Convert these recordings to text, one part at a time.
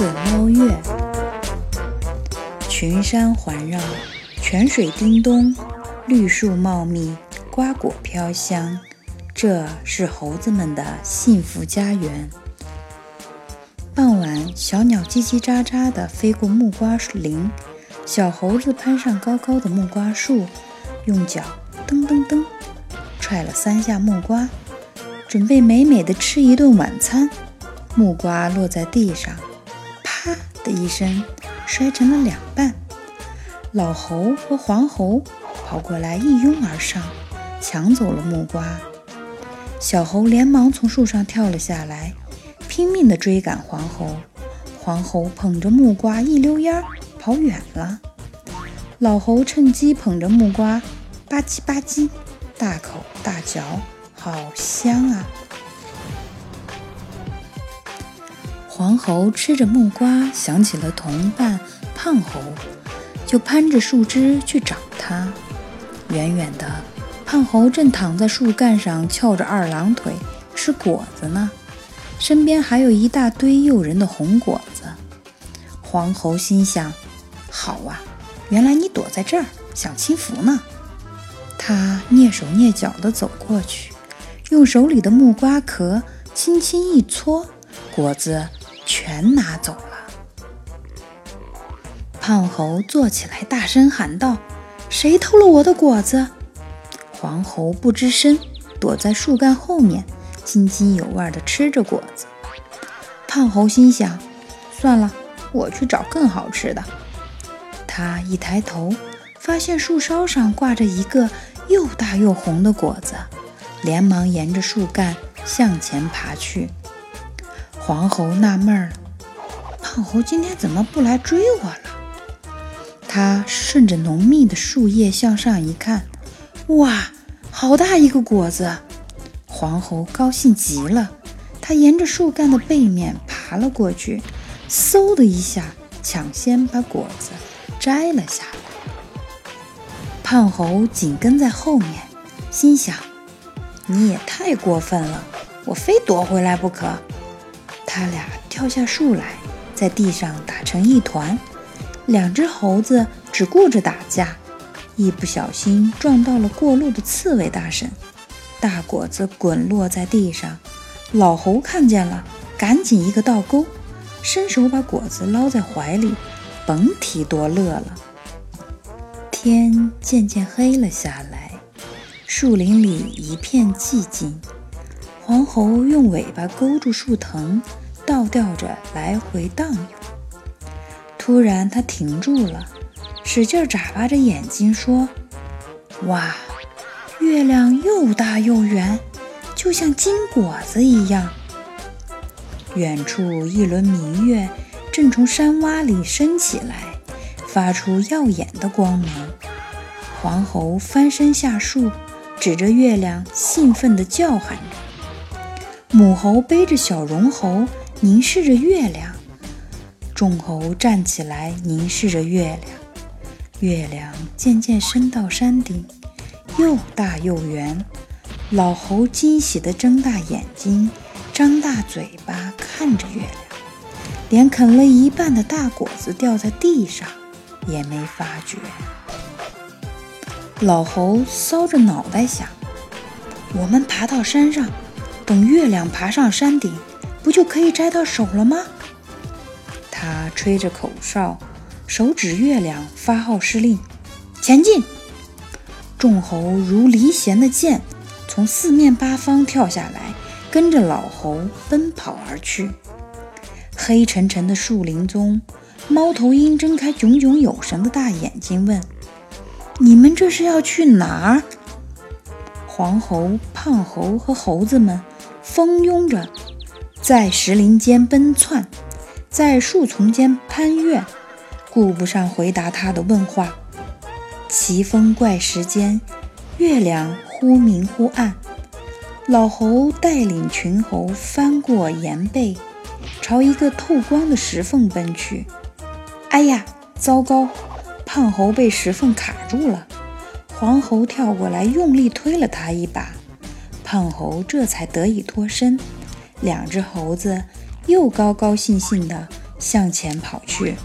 子捞月。群山环绕，泉水叮咚，绿树茂密，瓜果飘香。这是猴子们的幸福家园。傍晚，小鸟叽叽喳喳地飞过木瓜林，小猴子攀上高高的木瓜树，用脚蹬蹬蹬踹了三下木瓜，准备美美的吃一顿晚餐。木瓜落在地上，的一声，摔成了两半。老猴和黄猴跑过来，一拥而上，抢走了木瓜。小猴连忙从树上跳了下来，拼命地追赶黄猴。黄猴捧着木瓜一溜烟儿跑远了。老猴趁机捧着木瓜，吧唧吧唧，大口大嚼，好香啊！黄猴吃着木瓜，想起了同伴胖猴，就攀着树枝去找它。远远的。胖猴正躺在树干上翘着二郎腿吃果子呢，身边还有一大堆诱人的红果子。黄猴心想：好啊，原来你躲在这儿享清福呢。他蹑手蹑脚地走过去，用手里的木瓜壳轻轻一搓，果子全拿走了。胖猴坐起来，大声喊道：“谁偷了我的果子？”黄猴不吱声，躲在树干后面，津津有味地吃着果子。胖猴心想：算了，我去找更好吃的。他一抬头，发现树梢上挂着一个又大又红的果子，连忙沿着树干向前爬去。黄猴纳闷了：胖猴今天怎么不来追我了？他顺着浓密的树叶向上一看。哇，好大一个果子！黄猴高兴极了，他沿着树干的背面爬了过去，嗖的一下抢先把果子摘了下来。胖猴紧跟在后面，心想：你也太过分了，我非夺回来不可！他俩跳下树来，在地上打成一团，两只猴子只顾着打架。一不小心撞到了过路的刺猬大婶，大果子滚落在地上。老猴看见了，赶紧一个倒钩，伸手把果子捞在怀里，甭提多乐了。天渐渐黑了下来，树林里一片寂静。黄猴用尾巴勾住树藤，倒吊着来回荡悠。突然，它停住了。使劲眨巴着眼睛说：“哇，月亮又大又圆，就像金果子一样。远处一轮明月正从山洼里升起来，发出耀眼的光芒。”黄猴翻身下树，指着月亮兴奋地叫喊着。母猴背着小绒猴，凝视着月亮。众猴站起来，凝视着月亮。月亮渐渐升到山顶，又大又圆。老猴惊喜地睁大眼睛，张大嘴巴看着月亮，连啃了一半的大果子掉在地上也没发觉。老猴搔着脑袋想：我们爬到山上，等月亮爬上山顶，不就可以摘到手了吗？他吹着口哨。手指月亮，发号施令：“前进！”众猴如离弦的箭，从四面八方跳下来，跟着老猴奔跑而去。黑沉沉的树林中，猫头鹰睁开炯炯有神的大眼睛，问：“你们这是要去哪儿？”黄猴、胖猴和猴子们蜂拥着，在石林间奔窜，在树丛间攀越。顾不上回答他的问话，奇峰怪石间，月亮忽明忽暗。老猴带领群猴翻过岩背，朝一个透光的石缝奔去。哎呀，糟糕！胖猴被石缝卡住了。黄猴跳过来，用力推了他一把，胖猴这才得以脱身。两只猴子又高高兴兴地向前跑去。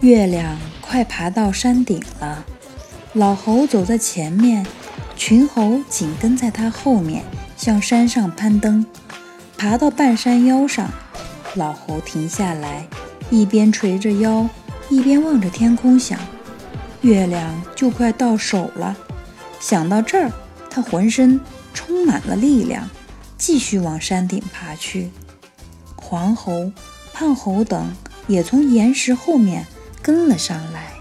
月亮快爬到山顶了，老猴走在前面，群猴紧跟在他后面，向山上攀登。爬到半山腰上，老猴停下来，一边垂着腰，一边望着天空，想：月亮就快到手了。想到这儿，他浑身充满了力量，继续往山顶爬去。黄猴、胖猴等也从岩石后面。跟了上来。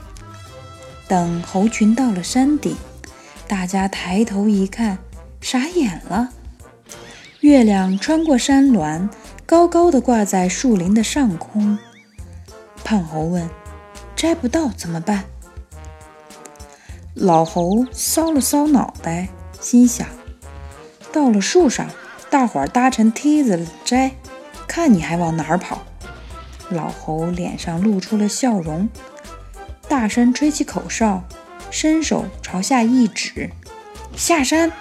等猴群到了山顶，大家抬头一看，傻眼了。月亮穿过山峦，高高的挂在树林的上空。胖猴问：“摘不到怎么办？”老猴搔了搔脑袋，心想：“到了树上，大伙儿搭成梯子摘，看你还往哪儿跑！”老猴脸上露出了笑容，大声吹起口哨，伸手朝下一指：“下山！”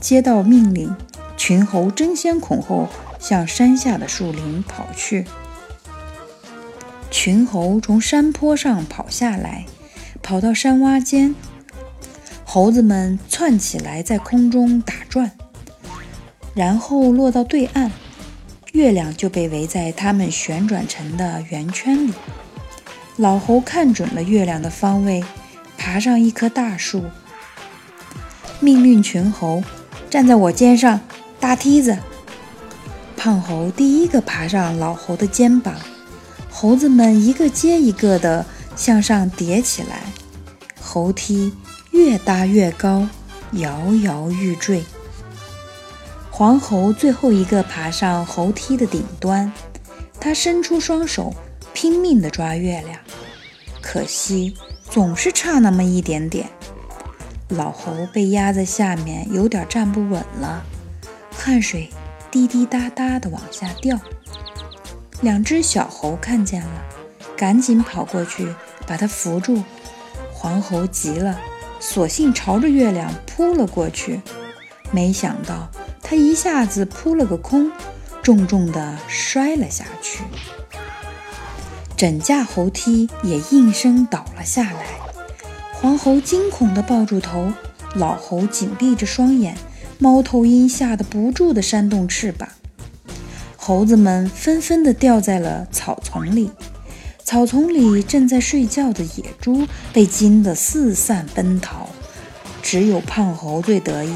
接到命令，群猴争先恐后向山下的树林跑去。群猴从山坡上跑下来，跑到山洼间，猴子们窜起来在空中打转，然后落到对岸。月亮就被围在它们旋转成的圆圈里。老猴看准了月亮的方位，爬上一棵大树，命令群猴站在我肩上搭梯子。胖猴第一个爬上老猴的肩膀，猴子们一个接一个的向上叠起来，猴梯越搭越高，摇摇欲坠。黄猴最后一个爬上猴梯的顶端，他伸出双手，拼命地抓月亮，可惜总是差那么一点点。老猴被压在下面，有点站不稳了，汗水滴滴答答地往下掉。两只小猴看见了，赶紧跑过去把它扶住。黄猴急了，索性朝着月亮扑了过去，没想到。他一下子扑了个空，重重地摔了下去，整架猴梯也应声倒了下来。黄猴惊恐地抱住头，老猴紧闭着双眼，猫头鹰吓得不住地扇动翅膀。猴子们纷纷地掉在了草丛里，草丛里正在睡觉的野猪被惊得四散奔逃，只有胖猴最得意。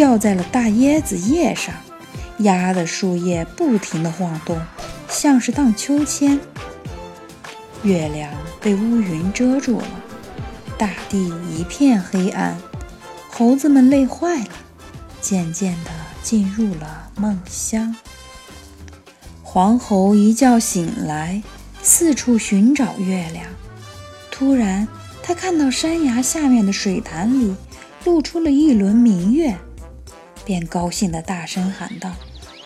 掉在了大椰子叶上，压的树叶不停地晃动，像是荡秋千。月亮被乌云遮住了，大地一片黑暗，猴子们累坏了，渐渐地进入了梦乡。黄猴一觉醒来，四处寻找月亮。突然，他看到山崖下面的水潭里露出了一轮明月。便高兴地大声喊道：“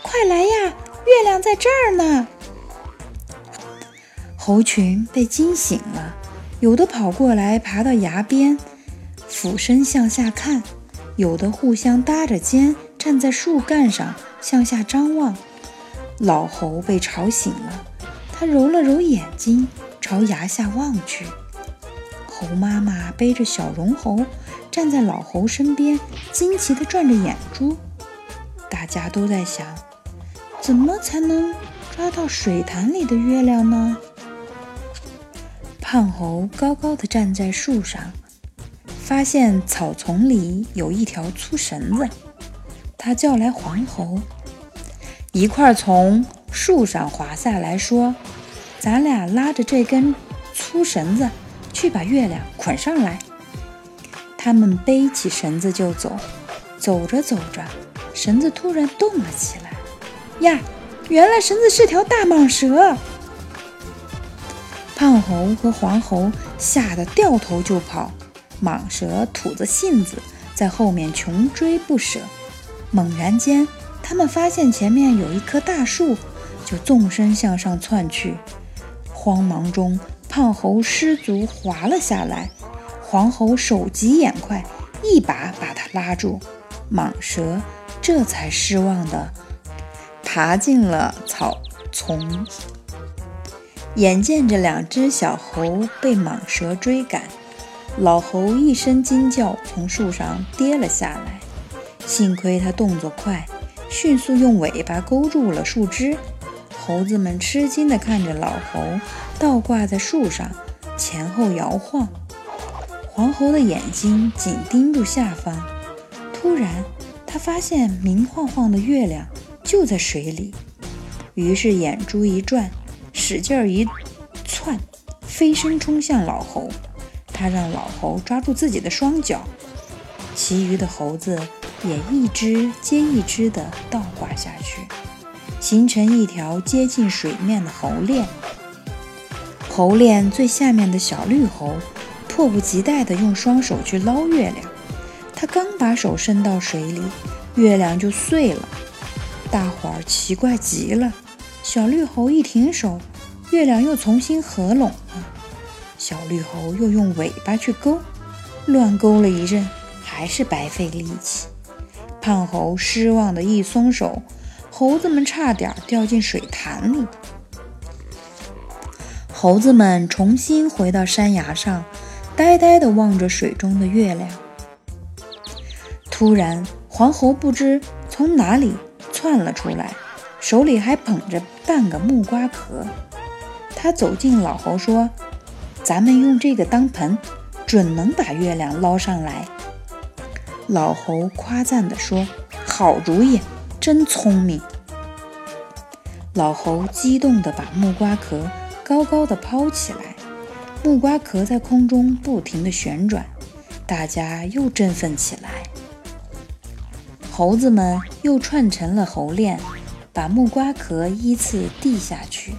快来呀，月亮在这儿呢！”猴群被惊醒了，有的跑过来，爬到崖边，俯身向下看；有的互相搭着肩，站在树干上向下张望。老猴被吵醒了，他揉了揉眼睛，朝崖下望去。猴妈妈背着小绒猴。站在老猴身边，惊奇地转着眼珠。大家都在想，怎么才能抓到水潭里的月亮呢？胖猴高高的站在树上，发现草丛里有一条粗绳子。他叫来黄猴，一块从树上滑下来，说：“咱俩拉着这根粗绳子，去把月亮捆上来。”他们背起绳子就走，走着走着，绳子突然动了起来。呀，原来绳子是条大蟒蛇！胖猴和黄猴吓得掉头就跑，蟒蛇吐着信子在后面穷追不舍。猛然间，他们发现前面有一棵大树，就纵身向上窜去。慌忙中，胖猴失足滑了下来。黄猴手疾眼快，一把把它拉住，蟒蛇这才失望地爬进了草丛。眼见着两只小猴被蟒蛇追赶，老猴一声惊叫，从树上跌了下来。幸亏他动作快，迅速用尾巴勾住了树枝。猴子们吃惊地看着老猴倒挂在树上，前后摇晃。黄猴的眼睛紧盯住下方，突然，他发现明晃晃的月亮就在水里，于是眼珠一转。使劲一窜，飞身冲向老猴。他让老猴抓住自己的双脚，其余的猴子也一只接一只地倒挂下去，形成一条接近水面的猴链。猴链最下面的小绿猴迫不及待地用双手去捞月亮。他刚把手伸到水里，月亮就碎了。大伙儿奇怪极了。小绿猴一停手。月亮又重新合拢了，小绿猴又用尾巴去勾，乱勾了一阵，还是白费力气。胖猴失望的一松手，猴子们差点掉进水潭里。猴子们重新回到山崖上，呆呆地望着水中的月亮。突然，黄猴不知从哪里窜了出来，手里还捧着半个木瓜壳。他走近老猴说：“咱们用这个当盆，准能把月亮捞上来。”老猴夸赞地说：“好主意，真聪明。”老猴激动地把木瓜壳高高的抛起来，木瓜壳在空中不停地旋转，大家又振奋起来。猴子们又串成了猴链，把木瓜壳依次递下去。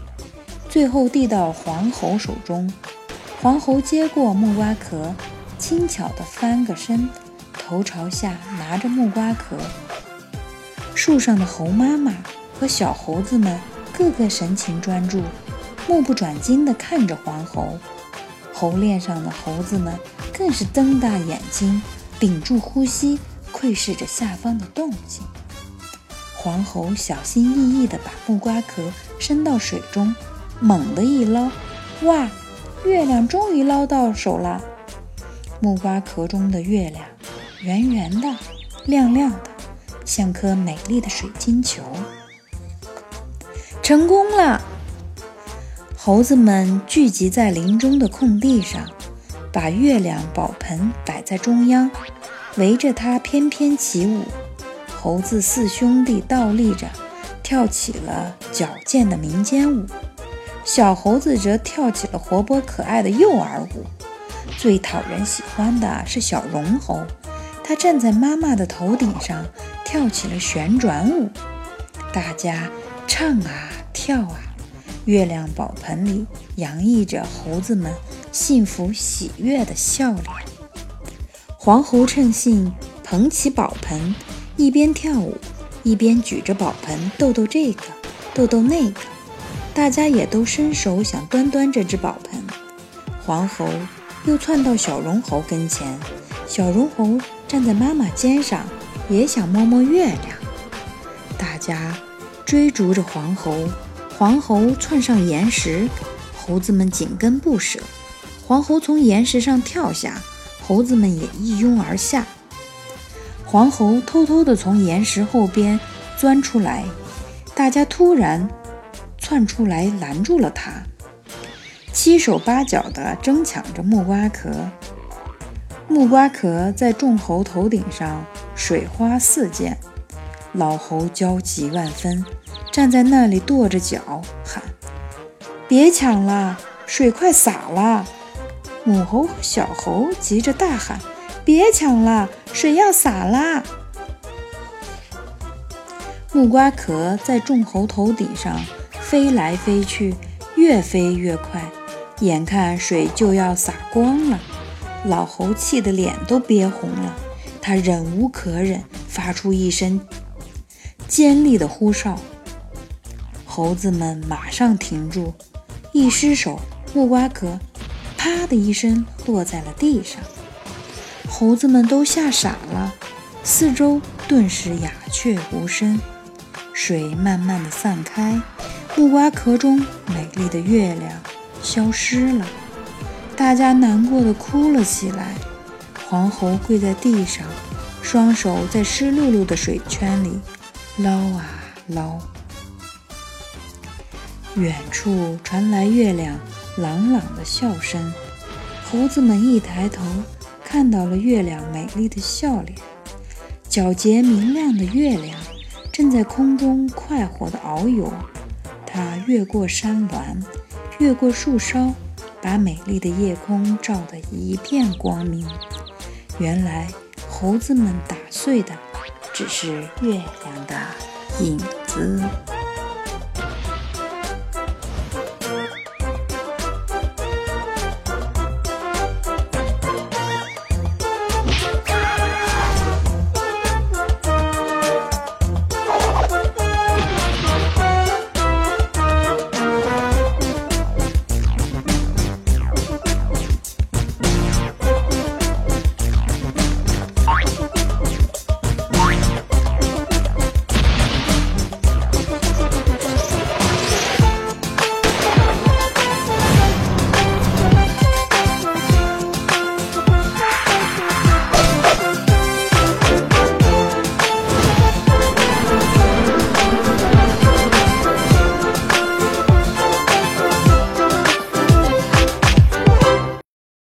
最后递到黄猴手中，黄猴接过木瓜壳，轻巧地翻个身，头朝下拿着木瓜壳。树上的猴妈妈和小猴子们个个神情专注，目不转睛地看着黄猴。猴链上的猴子们更是瞪大眼睛，屏住呼吸，窥视着下方的动静。黄猴小心翼翼地把木瓜壳伸到水中。猛地一捞，哇！月亮终于捞到手了。木瓜壳中的月亮，圆圆的，亮亮的，像颗美丽的水晶球。成功了！猴子们聚集在林中的空地上，把月亮宝盆摆在中央，围着它翩翩起舞。猴子四兄弟倒立着，跳起了矫健的民间舞。小猴子则跳起了活泼可爱的幼儿舞，最讨人喜欢的是小绒猴，它站在妈妈的头顶上跳起了旋转舞。大家唱啊跳啊，月亮宝盆里洋溢着猴子们幸福喜悦的笑脸。黄猴趁兴捧起宝盆，一边跳舞一边举着宝盆逗逗这个，逗逗那个。大家也都伸手想端端这只宝盆，黄猴又窜到小绒猴跟前，小绒猴站在妈妈肩上，也想摸摸月亮。大家追逐着黄猴，黄猴窜上岩石，猴子们紧跟不舍。黄猴从岩石上跳下，猴子们也一拥而下。黄猴偷偷地从岩石后边钻出来，大家突然。窜出来拦住了他，七手八脚地争抢着木瓜壳。木瓜壳在众猴头顶上水花四溅，老猴焦急万分，站在那里跺着脚喊：“别抢了，水快洒了！”母猴和小猴急着大喊：“别抢了，水要洒啦！”木瓜壳在众猴头顶上。飞来飞去，越飞越快，眼看水就要洒光了，老猴气得脸都憋红了。他忍无可忍，发出一声尖利的呼哨。猴子们马上停住，一失手，木瓜壳啪的一声落在了地上。猴子们都吓傻了，四周顿时鸦雀无声。水慢慢的散开。木瓜壳中美丽的月亮消失了，大家难过的哭了起来。黄猴跪在地上，双手在湿漉漉的水圈里捞啊捞。远处传来月亮朗朗的笑声，猴子们一抬头，看到了月亮美丽的笑脸。皎洁明亮的月亮正在空中快活地遨游，它越过山峦，越过树梢，把美丽的夜空照得一片光明。原来，猴子们打碎的只是月亮的影子。